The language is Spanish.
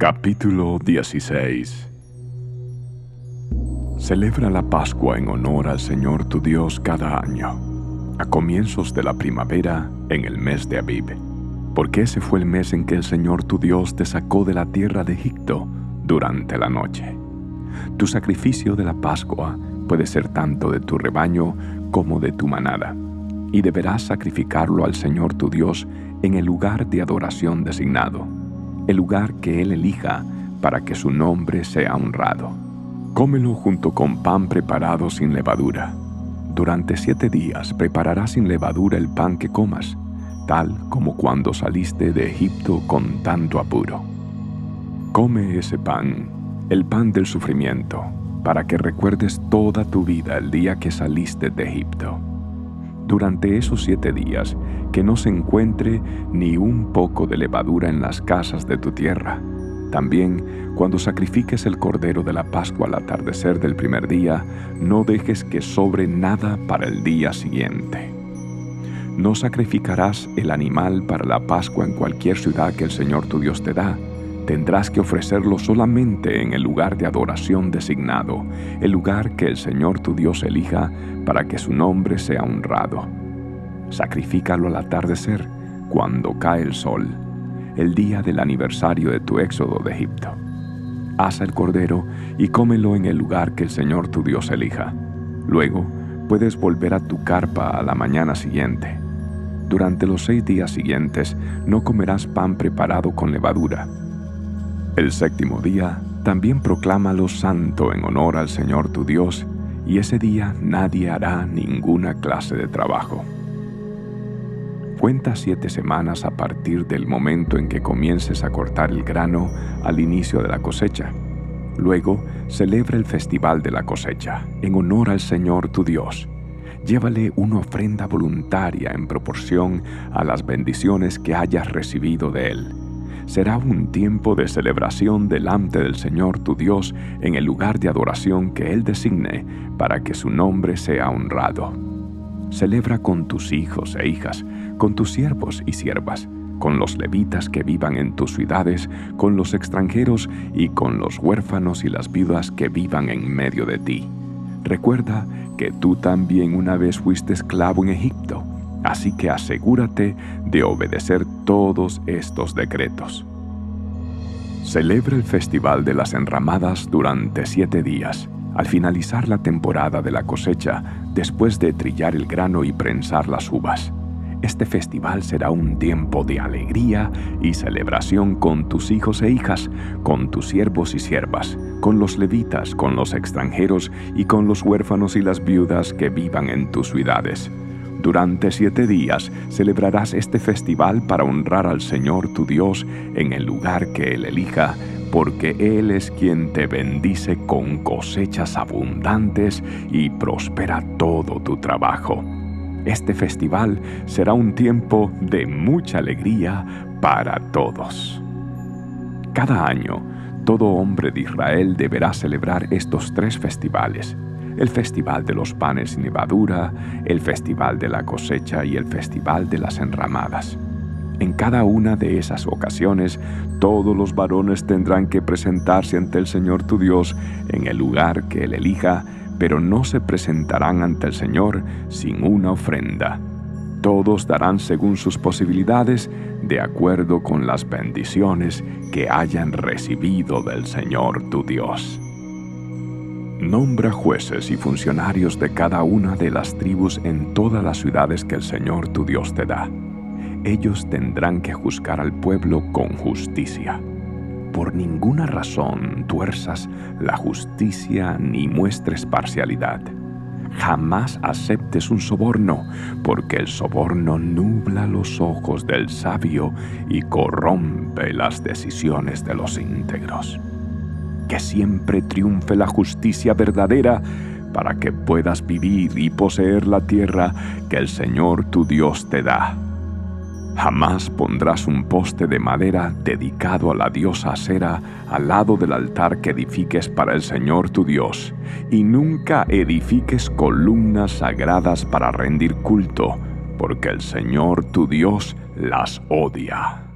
Capítulo 16 Celebra la Pascua en honor al Señor tu Dios cada año, a comienzos de la primavera en el mes de Abib, porque ese fue el mes en que el Señor tu Dios te sacó de la tierra de Egipto durante la noche. Tu sacrificio de la Pascua puede ser tanto de tu rebaño como de tu manada, y deberás sacrificarlo al Señor tu Dios en el lugar de adoración designado el lugar que Él elija para que su nombre sea honrado. Cómelo junto con pan preparado sin levadura. Durante siete días prepararás sin levadura el pan que comas, tal como cuando saliste de Egipto con tanto apuro. Come ese pan, el pan del sufrimiento, para que recuerdes toda tu vida el día que saliste de Egipto durante esos siete días, que no se encuentre ni un poco de levadura en las casas de tu tierra. También, cuando sacrifiques el cordero de la Pascua al atardecer del primer día, no dejes que sobre nada para el día siguiente. No sacrificarás el animal para la Pascua en cualquier ciudad que el Señor tu Dios te da, tendrás que ofrecerlo solamente en el lugar de adoración designado, el lugar que el Señor tu Dios elija para que su nombre sea honrado. Sacrifícalo al atardecer, cuando cae el sol, el día del aniversario de tu éxodo de Egipto. Asa el cordero y cómelo en el lugar que el Señor tu Dios elija. Luego puedes volver a tu carpa a la mañana siguiente. Durante los seis días siguientes no comerás pan preparado con levadura, el séptimo día también proclámalo santo en honor al Señor tu Dios, y ese día nadie hará ninguna clase de trabajo. Cuenta siete semanas a partir del momento en que comiences a cortar el grano al inicio de la cosecha. Luego, celebra el festival de la cosecha, en honor al Señor tu Dios. Llévale una ofrenda voluntaria en proporción a las bendiciones que hayas recibido de Él será un tiempo de celebración delante del Señor tu Dios en el lugar de adoración que Él designe para que su nombre sea honrado. Celebra con tus hijos e hijas, con tus siervos y siervas, con los levitas que vivan en tus ciudades, con los extranjeros y con los huérfanos y las viudas que vivan en medio de ti. Recuerda que tú también una vez fuiste esclavo en Egipto Así que asegúrate de obedecer todos estos decretos. Celebra el Festival de las Enramadas durante siete días, al finalizar la temporada de la cosecha, después de trillar el grano y prensar las uvas. Este festival será un tiempo de alegría y celebración con tus hijos e hijas, con tus siervos y siervas, con los levitas, con los extranjeros y con los huérfanos y las viudas que vivan en tus ciudades durante siete días celebrarás este festival para honrar al Señor tu Dios en el lugar que Él elija, porque Él es quien te bendice con cosechas abundantes y prospera todo tu trabajo. Este festival será un tiempo de mucha alegría para todos. Cada año, todo hombre de Israel deberá celebrar estos tres festivales el Festival de los Panes sin Levadura, el Festival de la Cosecha y el Festival de las Enramadas. En cada una de esas ocasiones, todos los varones tendrán que presentarse ante el Señor tu Dios en el lugar que Él elija, pero no se presentarán ante el Señor sin una ofrenda. Todos darán según sus posibilidades, de acuerdo con las bendiciones que hayan recibido del Señor tu Dios. Nombra jueces y funcionarios de cada una de las tribus en todas las ciudades que el Señor tu Dios te da. Ellos tendrán que juzgar al pueblo con justicia. Por ninguna razón tuerzas la justicia ni muestres parcialidad. Jamás aceptes un soborno, porque el soborno nubla los ojos del sabio y corrompe las decisiones de los íntegros que siempre triunfe la justicia verdadera, para que puedas vivir y poseer la tierra que el Señor tu Dios te da. Jamás pondrás un poste de madera dedicado a la diosa Acera al lado del altar que edifiques para el Señor tu Dios, y nunca edifiques columnas sagradas para rendir culto, porque el Señor tu Dios las odia.